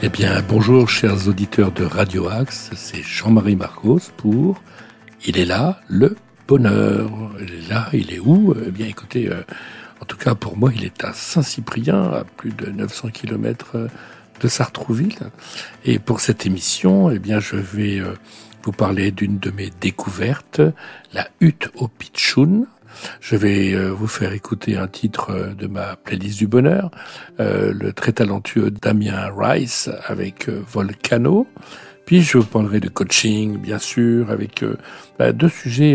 Eh bien, bonjour chers auditeurs de Radio Axe, c'est Jean-Marie Marcos pour Il est là, le bonheur. Il est là, il est où? Eh bien, écoutez, euh, en tout cas pour moi, il est à Saint-Cyprien, à plus de 900 km euh, de Sartrouville. Et pour cette émission, eh bien, je vais euh, vous parler d'une de mes découvertes, la hutte au Pichoun, je vais euh, vous faire écouter un titre euh, de ma playlist du bonheur, euh, le très talentueux Damien Rice avec Volcano. Puis je vous parlerai de coaching, bien sûr, avec bah, deux sujets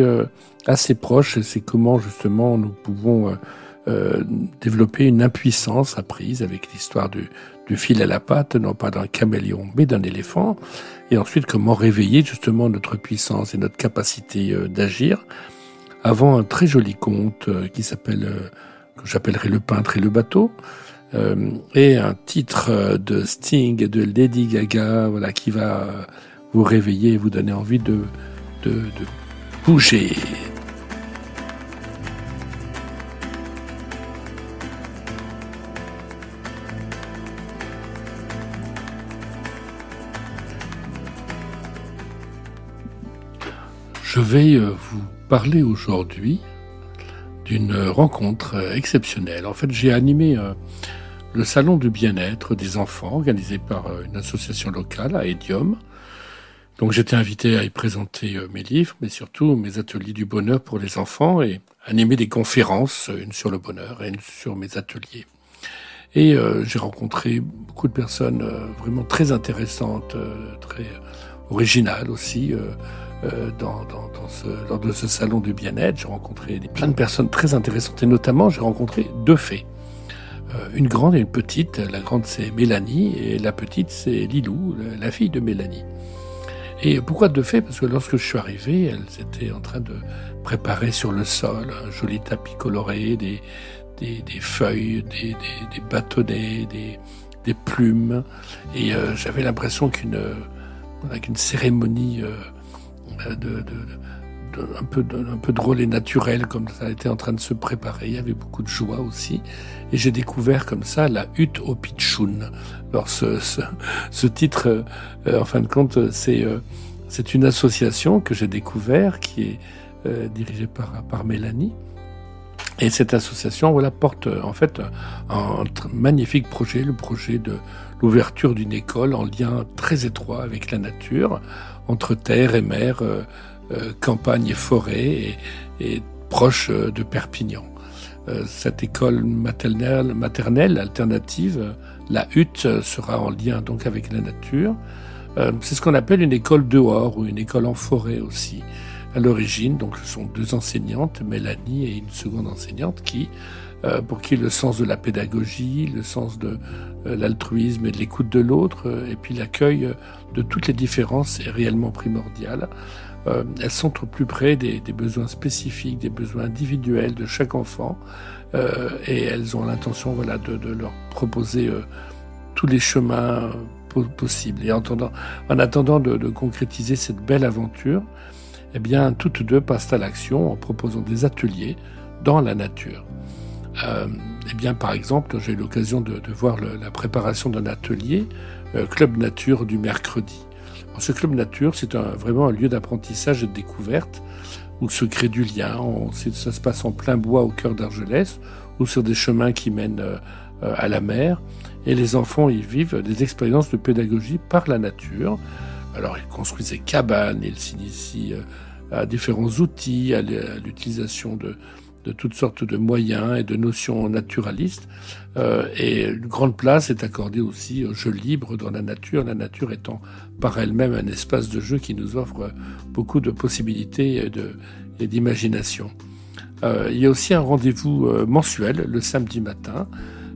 assez proches. C'est comment justement nous pouvons développer une impuissance apprise avec l'histoire du, du fil à la patte, non pas d'un caméléon, mais d'un éléphant. Et ensuite, comment réveiller justement notre puissance et notre capacité d'agir avant un très joli conte euh, qui s'appelle, euh, que j'appellerai Le peintre et le bateau, euh, et un titre de Sting et de Lady Gaga, voilà, qui va vous réveiller et vous donner envie de, de, de bouger. Je vais vous parler aujourd'hui d'une rencontre exceptionnelle. En fait, j'ai animé euh, le salon du bien-être des enfants organisé par euh, une association locale à Edium. Donc j'étais invité à y présenter euh, mes livres, mais surtout mes ateliers du bonheur pour les enfants et animer des conférences, une sur le bonheur et une sur mes ateliers. Et j'ai rencontré beaucoup de personnes vraiment très intéressantes, très originales aussi. Euh, ce, lors de ce salon du bien-être. J'ai rencontré plein de personnes très intéressantes et notamment j'ai rencontré deux fées. Euh, une grande et une petite. La grande c'est Mélanie et la petite c'est Lilou, la fille de Mélanie. Et pourquoi deux fées? Parce que lorsque je suis arrivé, elles étaient en train de préparer sur le sol un joli tapis coloré, des, feuilles, des, bâtonnets, des, plumes. Et euh, j'avais l'impression qu'une qu'une cérémonie euh, euh, de, un, peu, un peu drôle et naturel, comme ça était en train de se préparer. Il y avait beaucoup de joie aussi. Et j'ai découvert comme ça la hutte au Pichoun. Alors ce, ce, titre, euh, en fin de compte, c'est c'est une association que j'ai découvert qui est dirigée par, par Mélanie. Et cette association voilà, porte en fait un, magnifique projet, le projet de l'ouverture d'une école en lien très étroit avec la nature, entre terre et mer, euh, euh, campagne et forêt, et, proche euh, de Perpignan. cette école maternelle, maternelle alternative, la hutte, sera en lien donc avec la nature. C'est ce qu'on appelle une école dehors ou une école en forêt aussi. À l'origine, donc ce sont deux enseignantes, Mélanie et une seconde enseignante, qui euh, pour qui le sens de la pédagogie, le sens de euh, l'altruisme et de l'écoute de l'autre, euh, et puis l'accueil de toutes les différences est réellement primordial. elles sont au plus près des, besoins spécifiques, des besoins individuels de chaque enfant, et elles ont l'intention voilà, de, leur proposer tous les chemins possibles. Et en attendant, en attendant de, de, concrétiser cette belle aventure, eh bien, toutes deux passent à l'action en proposant des ateliers dans la nature. Euh, eh bien, par exemple, j'ai eu l'occasion de, voir la préparation d'un atelier euh, Club Nature du mercredi. ce Club Nature, c'est vraiment un lieu d'apprentissage et de découverte où se crée du lien. ça se passe en plein bois au cœur d'Argelès ou sur des chemins qui mènent euh, à la mer. Et les enfants y vivent des expériences de pédagogie par la nature. Alors, ils construisent des cabanes, ils s'initient à différents outils, à l'utilisation de, toutes sortes de moyens et de notions naturalistes. Euh, et une grande place est accordée aussi au jeu libre dans la nature, la nature étant par elle-même un espace de jeu qui nous offre beaucoup de possibilités et d'imagination. Euh, il y a aussi un rendez-vous euh, mensuel le samedi matin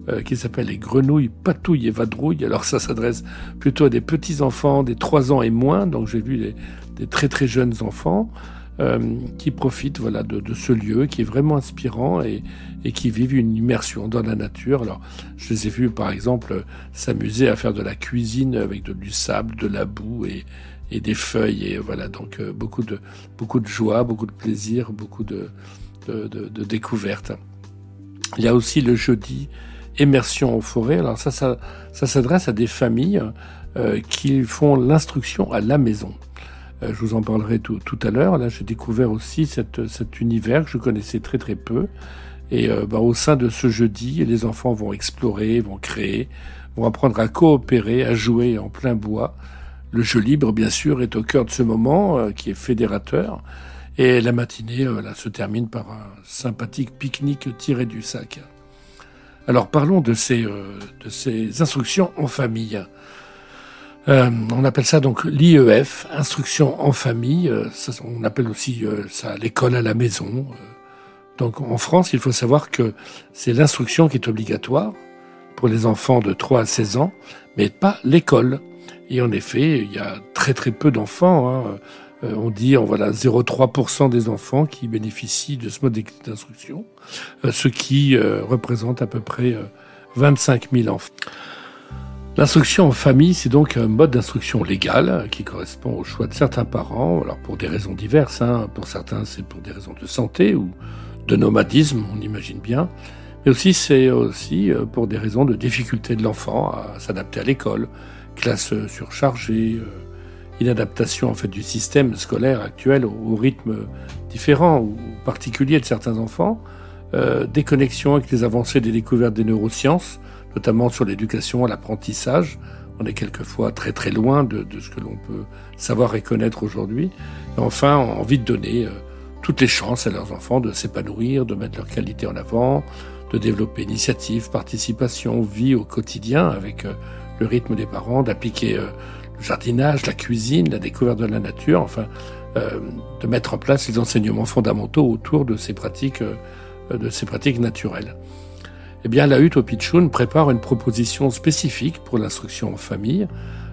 euh, qui s'appelle les grenouilles patouilles et vadrouilles. Alors ça s'adresse plutôt à des petits enfants des 3 ans et moins, donc j'ai vu des, des très très jeunes enfants. Euh, qui profitent voilà, de, de, ce lieu qui est vraiment inspirant et, et, qui vivent une immersion dans la nature. Alors, je les ai vus, par exemple, s'amuser à faire de la cuisine avec du sable, de la boue et, et des feuilles. Et voilà, donc euh, beaucoup, de, beaucoup de joie, beaucoup de plaisir, beaucoup de, de, de, découvertes. Il y a aussi le jeudi Immersion en forêt. Alors ça, ça, ça s'adresse à des familles euh, qui font l'instruction à la maison. Euh, je vous en parlerai tout, tout à l'heure. Là, j'ai découvert aussi cette, cet univers que je connaissais très très peu. Et euh, bah, au sein de ce jeudi, les enfants vont explorer, vont créer, vont apprendre à coopérer, à jouer en plein bois. Le jeu libre, bien sûr, est au cœur de ce moment euh, qui est fédérateur. Et la matinée là, se termine par un sympathique pique-nique tiré du sac. Alors parlons de ces, de ces instructions en famille. Euh, on appelle ça donc l'IEF, instruction en famille. Euh, on appelle aussi euh, ça l'école à la maison. Donc en France, il faut savoir que c'est l'instruction qui est obligatoire pour les enfants de 3 à 16 ans, mais pas l'école. Et en effet, il y a très très peu d'enfants. Hein. On dit on voilà 0,3% des enfants qui bénéficient de ce mode d'instruction, ce qui représente à peu près 25 000 enfants. L'instruction en famille, c'est donc un mode d'instruction légal qui correspond au choix de certains parents, alors pour des raisons diverses. Hein. Pour certains, c'est pour des raisons de santé ou de nomadisme, on imagine bien. Mais aussi, c'est aussi euh, pour des raisons de difficulté de l'enfant à s'adapter à l'école, classe surchargée, euh, inadaptation en fait du système scolaire actuel au, rythme différent ou particulier de certains enfants, euh, déconnexion avec les avancées des découvertes des neurosciences, notamment sur l'éducation à l'apprentissage. On est quelquefois très très loin de, ce que l'on peut savoir et connaître aujourd'hui. Et enfin, envie de donner euh, toutes les chances à leurs enfants de s'épanouir, de mettre leur qualité en avant, de développer initiative, participation, vie au quotidien avec euh, le rythme des parents, d'appliquer euh, jardinage, la cuisine, la découverte de la nature, enfin, de mettre en place les enseignements fondamentaux autour de ces pratiques, de ces pratiques naturelles eh bien, la hutte au Pichoun prépare une proposition spécifique pour l'instruction en famille,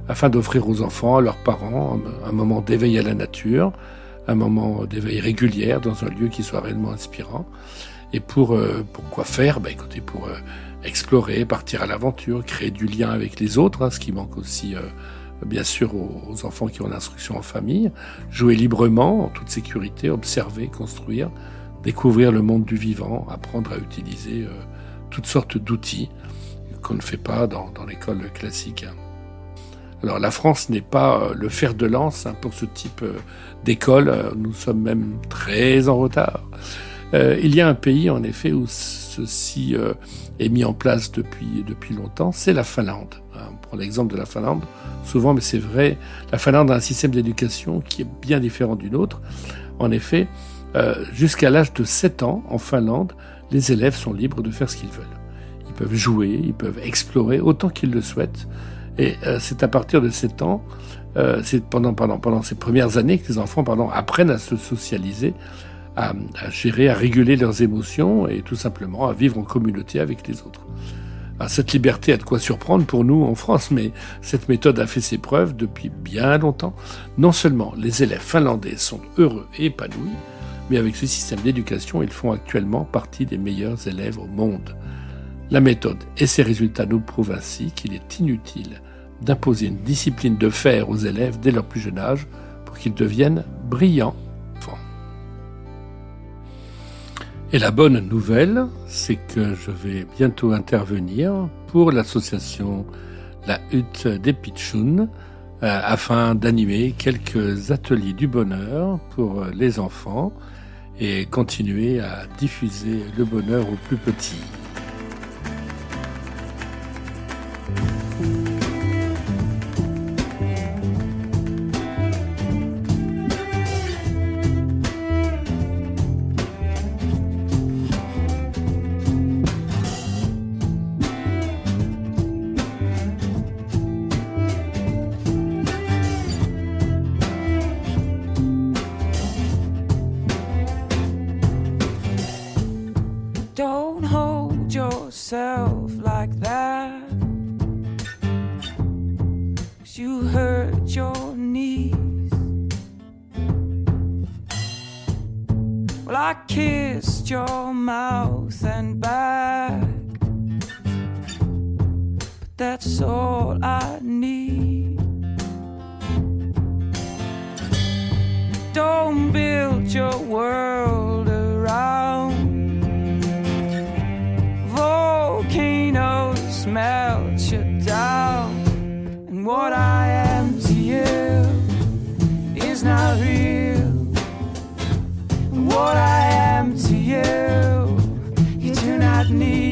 afin d'offrir aux enfants, à leurs parents, un moment d'éveil à la nature, un moment d'éveil régulier dans un lieu qui soit réellement inspirant. Et pour, euh, pour quoi faire? Ben, écoutez, pour euh, explorer, partir à l'aventure, créer du lien avec les autres, hein, ce qui manque aussi, euh, bien sûr, aux, enfants qui ont l'instruction en famille, jouer librement, en toute sécurité, observer, construire, découvrir le monde du vivant, apprendre à utiliser toutes sortes d'outils qu'on ne fait pas dans, l'école classique. Alors la France n'est pas euh, le fer de lance hein, pour ce type euh, d'école, euh, nous sommes même très en retard. il y a un pays en effet où ceci est mis en place depuis, depuis longtemps, c'est la Finlande. Hein, on prend l'exemple de la Finlande, souvent, mais c'est vrai, la Finlande a un système d'éducation qui est bien différent du nôtre. En effet, jusqu'à l'âge de 7 ans, en Finlande, les élèves sont libres de faire ce qu'ils veulent. Ils peuvent jouer, ils peuvent explorer autant qu'ils le souhaitent. Et euh, c'est à partir de 7 ans, euh, c'est pendant, pendant, pendant ces premières années que les enfants apprennent à se socialiser, à, gérer, à réguler leurs émotions et tout simplement à vivre en communauté avec les autres. cette liberté a de quoi surprendre pour nous en France, mais cette méthode a fait ses preuves depuis bien longtemps. Non seulement les élèves finlandais sont heureux et épanouis, mais avec ce système d'éducation, ils font actuellement partie des meilleurs élèves au monde. La méthode et ses résultats nous prouvent ainsi qu'il est inutile d'imposer une discipline de faire aux élèves dès leur plus jeune âge pour qu'ils deviennent brillants. Et la bonne nouvelle, c'est que je vais bientôt intervenir pour l'association La Hutte des Pitchouns euh, afin d'animer quelques ateliers du bonheur pour les enfants et continuer à diffuser le bonheur aux plus petits. I need.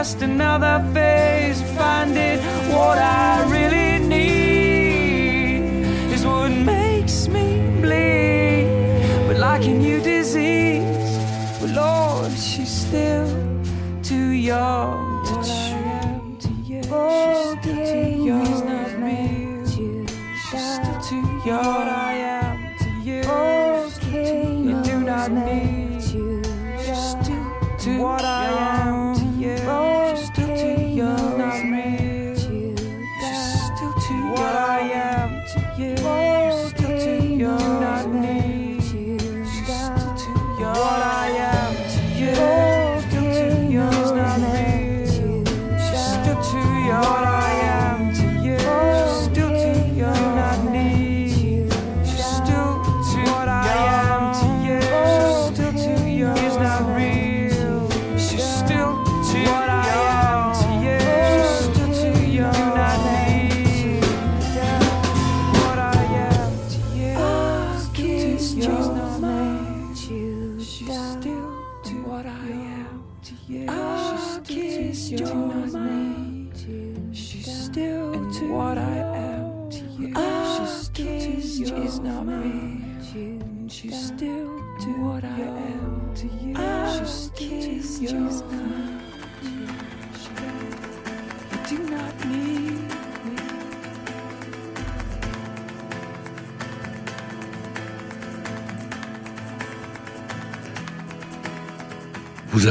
Just another phase. Finding what I really need is what makes me bleed. But like a new disease, well, Lord, she's still too young to treat. Oh, she's still too young. It's not real. She's still too young.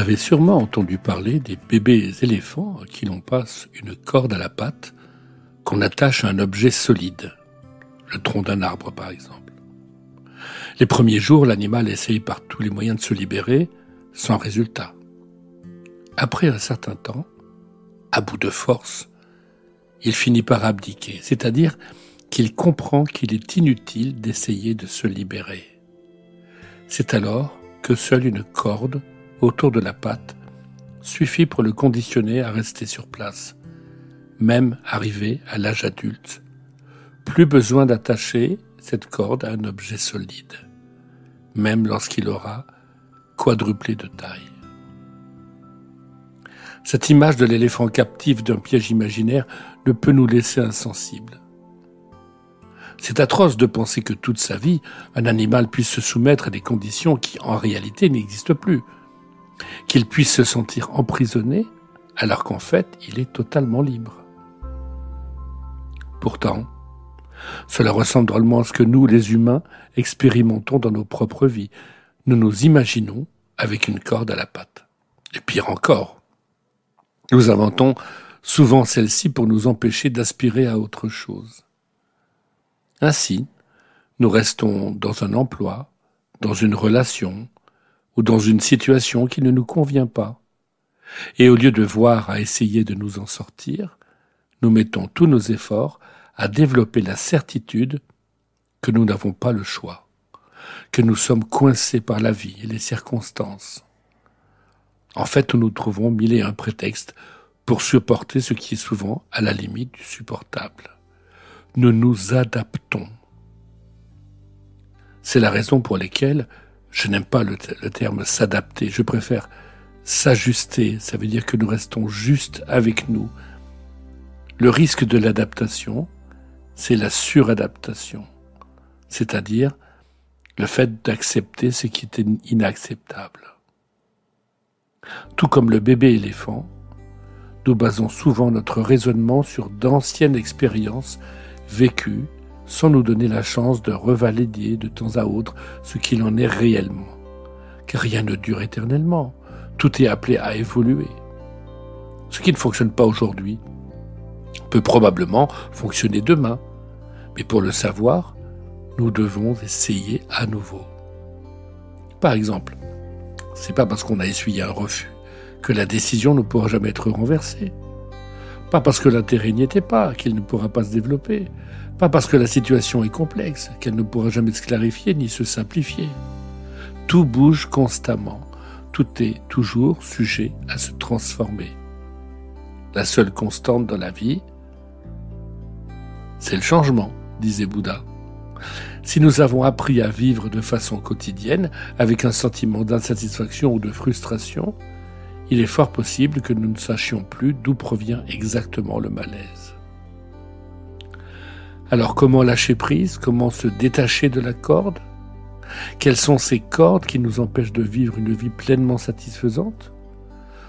Avez sûrement entendu parler des bébés éléphants à qui l'on passe une corde à la patte qu'on attache à un objet solide, le tronc d'un arbre par exemple. Les premiers jours, l'animal essaye par tous les moyens de se libérer, sans résultat. Après un certain temps, à bout de force, il finit par abdiquer, c'est-à-dire qu'il comprend qu'il est inutile d'essayer de se libérer. C'est alors que seule une corde autour de la patte suffit pour le conditionner à rester sur place, même arrivé à l'âge adulte. Plus besoin d'attacher cette corde à un objet solide, même lorsqu'il aura quadruplé de taille. Cette image de l'éléphant captif d'un piège imaginaire ne peut nous laisser insensibles. C'est atroce de penser que toute sa vie, un animal puisse se soumettre à des conditions qui en réalité n'existent plus, qu'il puisse se sentir emprisonné alors qu'en fait il est totalement libre. Pourtant, cela ressemble drôlement à ce que nous, les humains, expérimentons dans nos propres vies. Nous nous imaginons avec une corde à la patte. Et pire encore, nous inventons souvent celle-ci pour nous empêcher d'aspirer à autre chose. Ainsi, nous restons dans un emploi, dans une relation, ou dans une situation qui ne nous convient pas. Et au lieu de voir à essayer de nous en sortir, nous mettons tous nos efforts à développer la certitude que nous n'avons pas le choix, que nous sommes coincés par la vie et les circonstances. En fait, nous trouvons mille et un prétextes pour supporter ce qui est souvent à la limite du supportable. Nous nous adaptons. C'est la raison pour laquelle je n'aime pas le, terme s'adapter, je préfère s'ajuster, ça veut dire que nous restons juste avec nous. Le risque de l'adaptation, c'est la suradaptation, c'est-à-dire le fait d'accepter ce qui est inacceptable. Tout comme le bébé éléphant, nous basons souvent notre raisonnement sur d'anciennes expériences vécues sans nous donner la chance de revalider de temps à autre ce qu'il en est réellement. Car rien ne dure éternellement, tout est appelé à évoluer. Ce qui ne fonctionne pas aujourd'hui peut probablement fonctionner demain, mais pour le savoir, nous devons essayer à nouveau. Par exemple, c'est pas parce qu'on a essuyé un refus que la décision ne pourra jamais être renversée. Pas parce que l'intérêt n'y était pas qu'il ne pourra pas se développer. Pas parce que la situation est complexe qu'elle ne pourra jamais se clarifier ni se simplifier. Tout bouge constamment. Tout est toujours sujet à se transformer. La seule constante dans la vie, c'est le changement, disait Bouddha. Si nous avons appris à vivre de façon quotidienne, avec un sentiment d'insatisfaction ou de frustration, il est fort possible que nous ne sachions plus d'où provient exactement le malaise. Alors comment lâcher prise? Comment se détacher de la corde? Quelles sont ces cordes qui nous empêchent de vivre une vie pleinement satisfaisante?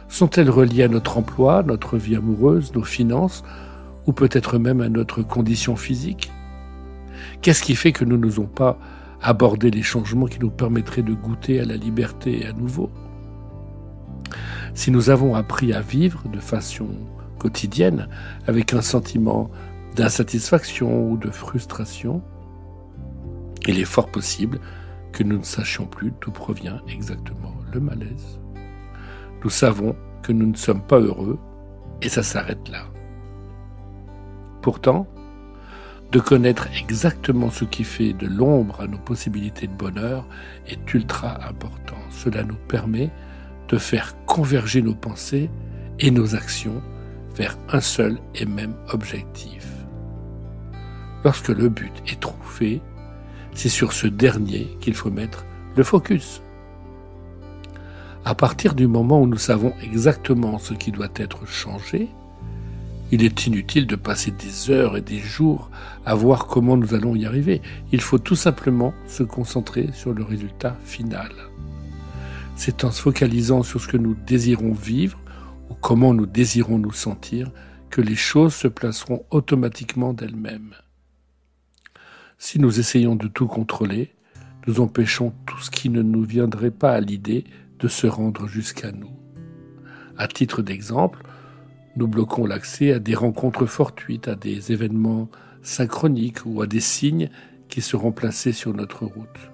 Sont-elles reliées à notre emploi, notre vie amoureuse, nos finances, ou peut-être même à notre condition physique? Qu'est-ce qui fait que nous n'osons pas aborder les changements qui nous permettraient de goûter à la liberté à nouveau? Si nous avons appris à vivre de façon quotidienne avec un sentiment d'insatisfaction ou de frustration, il est fort possible que nous ne sachions plus d'où provient exactement le malaise. Nous savons que nous ne sommes pas heureux et ça s'arrête là. Pourtant, de connaître exactement ce qui fait de l'ombre à nos possibilités de bonheur est ultra important. Cela nous permet de faire converger nos pensées et nos actions vers un seul et même objectif. Lorsque le but est trouvé, c'est sur ce dernier qu'il faut mettre le focus. À partir du moment où nous savons exactement ce qui doit être changé, il est inutile de passer des heures et des jours à voir comment nous allons y arriver. Il faut tout simplement se concentrer sur le résultat final. C'est en se focalisant sur ce que nous désirons vivre ou comment nous désirons nous sentir que les choses se placeront automatiquement d'elles-mêmes. Si nous essayons de tout contrôler, nous empêchons tout ce qui ne nous viendrait pas à l'idée de se rendre jusqu'à nous. À titre d'exemple, nous bloquons l'accès à des rencontres fortuites, à des événements synchroniques ou à des signes qui seront placés sur notre route.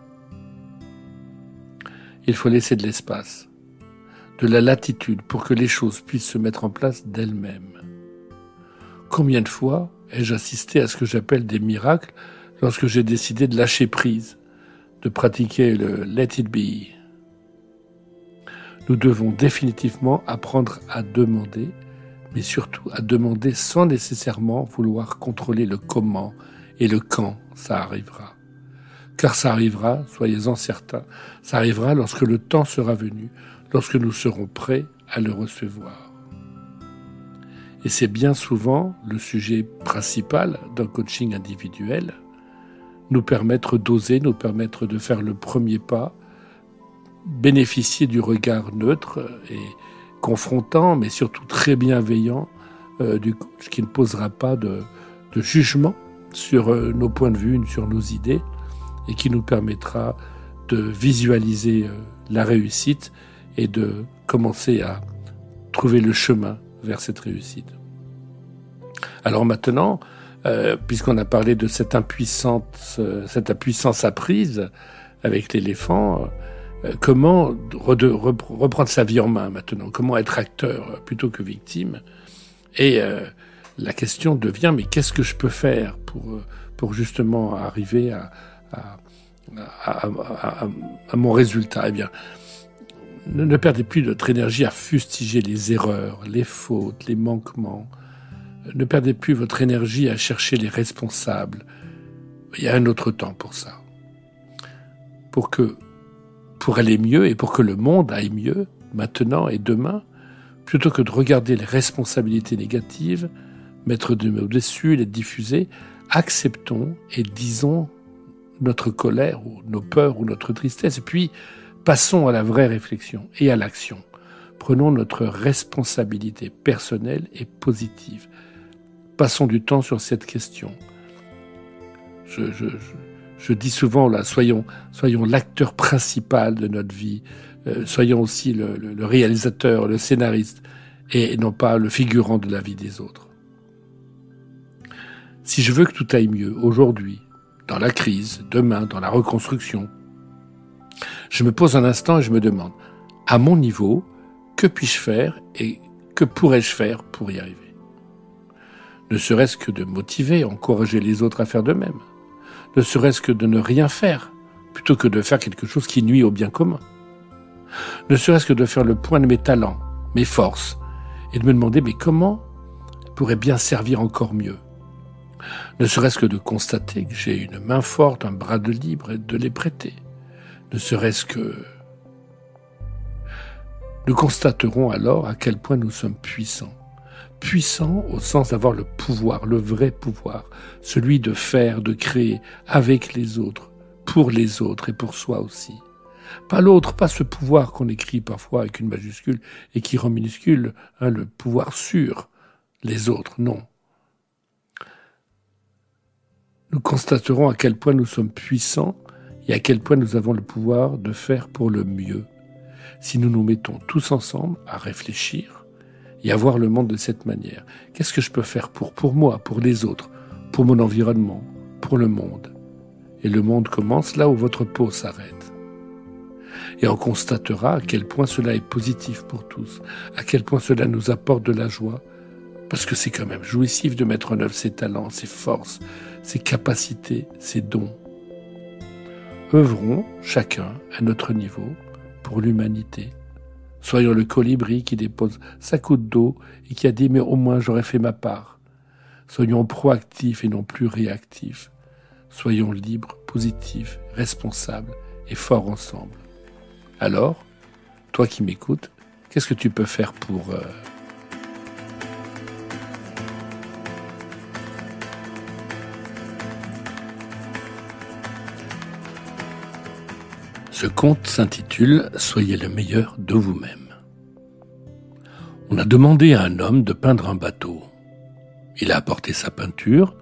Il faut laisser de l'espace, de la latitude pour que les choses puissent se mettre en place d'elles-mêmes. Combien de fois ai-je assisté à ce que j'appelle des miracles lorsque j'ai décidé de lâcher prise, de pratiquer le Let It Be Nous devons définitivement apprendre à demander mais surtout à demander sans nécessairement vouloir contrôler le comment et le quand ça arrivera. Car ça arrivera, soyez-en certains, ça arrivera lorsque le temps sera venu, lorsque nous serons prêts à le recevoir. Et c'est bien souvent le sujet principal d'un coaching individuel, nous permettre d'oser, nous permettre de faire le premier pas, bénéficier du regard neutre et confrontant, mais surtout très bienveillant, euh, du ce qui ne posera pas de, jugement sur euh, nos points de vue, sur nos idées, et qui nous permettra de visualiser euh, la réussite et de commencer à trouver le chemin vers cette réussite. Alors maintenant, puisqu'on a parlé de cette impuissance, cette impuissance apprise avec l'éléphant, euh, comment reprendre sa vie en main maintenant, comment être acteur plutôt que victime? Et euh, la question devient mais qu'est-ce que je peux faire pour, euh, pour justement arriver à, à, à, à mon résultat? Eh bien, ne, ne perdez plus votre énergie à fustiger les erreurs, les fautes, les manquements. Ne perdez plus votre énergie à chercher les responsables. Il y a un autre temps pour ça. Pour que, pour aller mieux et pour que le monde aille mieux, maintenant et demain, plutôt que de regarder les responsabilités négatives, mettre de au-dessus, les diffuser, acceptons et disons notre colère ou nos peurs ou notre tristesse. Puis, passons à la vraie réflexion et à l'action. Prenons notre responsabilité personnelle et positive. Passons du temps sur cette question. Je, dis souvent là, soyons, soyons l'acteur principal de notre vie, euh, soyons aussi le, le, le, réalisateur, le scénariste, et non pas le figurant de la vie des autres. Si je veux que tout aille mieux aujourd'hui, dans la crise, demain, dans la reconstruction, je me pose un instant et je me demande, à mon niveau, que puis-je faire et que pourrais-je faire pour y arriver? Ne serait-ce que de motiver, encourager les autres à faire de même. Ne serait-ce que de ne rien faire, plutôt que de faire quelque chose qui nuit au bien commun. Ne serait-ce que de faire le point de mes talents, mes forces, et de me demander mais comment pourrait bien servir encore mieux? Ne serait-ce que de constater que j'ai une main forte, un bras de libre et de les prêter ne serait-ce que... Nous constaterons alors à quel point nous sommes puissants. Puissants au sens d'avoir le pouvoir, le vrai pouvoir, celui de faire, de créer avec les autres, pour les autres et pour soi aussi. Pas l'autre, pas ce pouvoir qu'on écrit parfois avec une majuscule et qui rend minuscule, hein, le pouvoir sûr. Les autres, non. Nous constaterons à quel point nous sommes puissants et à quel point nous avons le pouvoir de faire pour le mieux si nous nous mettons tous ensemble à réfléchir et à voir le monde de cette manière. Qu'est-ce que je peux faire pour, pour moi, pour les autres, pour mon environnement, pour le monde? Et le monde commence là où votre peau s'arrête. Et on constatera à quel point cela est positif pour tous, à quel point cela nous apporte de la joie, parce que c'est quand même jouissif de mettre en œuvre ses talents, ses forces, ses capacités, ses dons œuvrons chacun à notre niveau pour l'humanité. Soyons le colibri qui dépose sa goutte d'eau et qui a dit mais au moins j'aurais fait ma part. Soyons proactifs et non plus réactifs. Soyons libres, positifs, responsables et forts ensemble. Alors, toi qui m'écoutes, qu'est-ce que tu peux faire pour... Euh, Ce conte s'intitule Soyez le meilleur de vous-même. On a demandé à un homme de peindre un bateau. Il a apporté sa peinture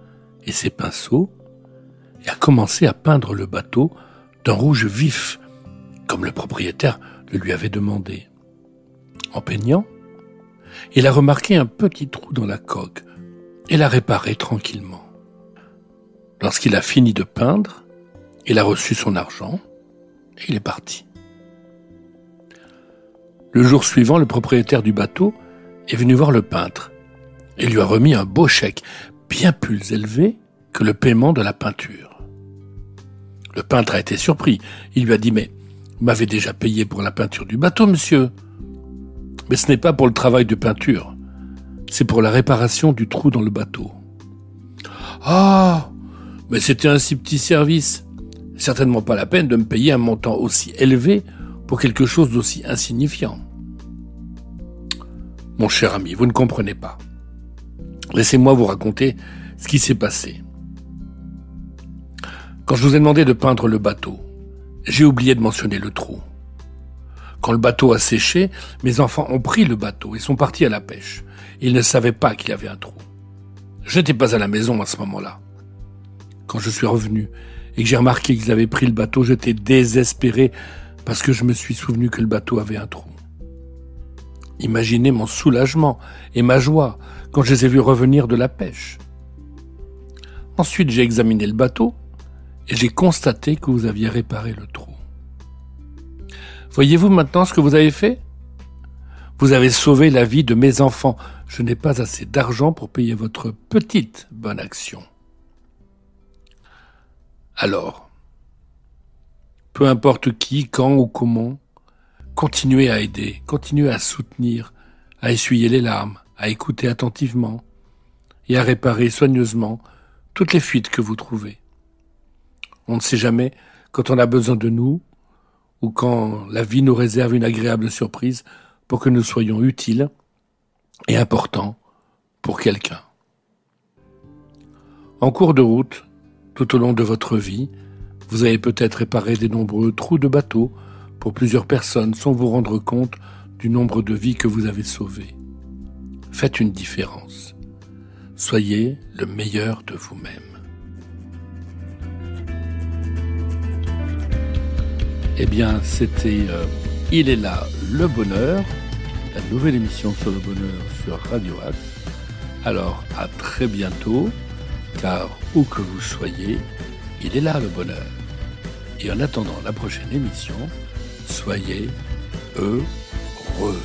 et ses pinceaux et a commencé à peindre le bateau d'un rouge vif, comme le propriétaire le lui avait demandé. En peignant, il a remarqué un petit trou dans la coque et l'a réparé tranquillement. Lorsqu'il a fini de peindre, il a reçu son argent et il est parti. Le jour suivant, le propriétaire du bateau est venu voir le peintre et lui a remis un beau chèque, bien plus élevé que le paiement de la peinture. Le peintre a été surpris. Il lui a dit Mais vous m'avez déjà payé pour la peinture du bateau, monsieur. Mais ce n'est pas pour le travail de peinture, c'est pour la réparation du trou dans le bateau. Ah Mais c'était un si petit service certainement pas la peine de me payer un montant aussi élevé pour quelque chose d'aussi insignifiant. Mon cher ami, vous ne comprenez pas. Laissez-moi vous raconter ce qui s'est passé. Quand je vous ai demandé de peindre le bateau, j'ai oublié de mentionner le trou. Quand le bateau a séché, mes enfants ont pris le bateau et sont partis à la pêche. Ils ne savaient pas qu'il y avait un trou. Je n'étais pas à la maison à ce moment-là. Quand je suis revenu et que j'ai remarqué qu'ils avaient pris le bateau, j'étais désespéré parce que je me suis souvenu que le bateau avait un trou. Imaginez mon soulagement et ma joie quand je les ai vus revenir de la pêche. Ensuite, j'ai examiné le bateau et j'ai constaté que vous aviez réparé le trou. Voyez-vous maintenant ce que vous avez fait? Vous avez sauvé la vie de mes enfants, je n'ai pas assez d'argent pour payer votre petite bonne action. Alors, peu importe qui, quand ou comment, continuez à aider, continuez à soutenir, à essuyer les larmes, à écouter attentivement et à réparer soigneusement toutes les fuites que vous trouvez. On ne sait jamais quand on a besoin de nous ou quand la vie nous réserve une agréable surprise pour que nous soyons utiles et importants pour quelqu'un. En cours de route, tout au long de votre vie, vous avez peut-être réparé des nombreux trous de bateau pour plusieurs personnes sans vous rendre compte du nombre de vies que vous avez sauvées. Faites une différence. Soyez le meilleur de vous-même. Eh bien, c'était euh, Il est là, le bonheur, la nouvelle émission sur le bonheur sur Radio Axe. Alors, à très bientôt, car où que vous soyez, il est là le bonheur. Et en attendant la prochaine émission, soyez heureux.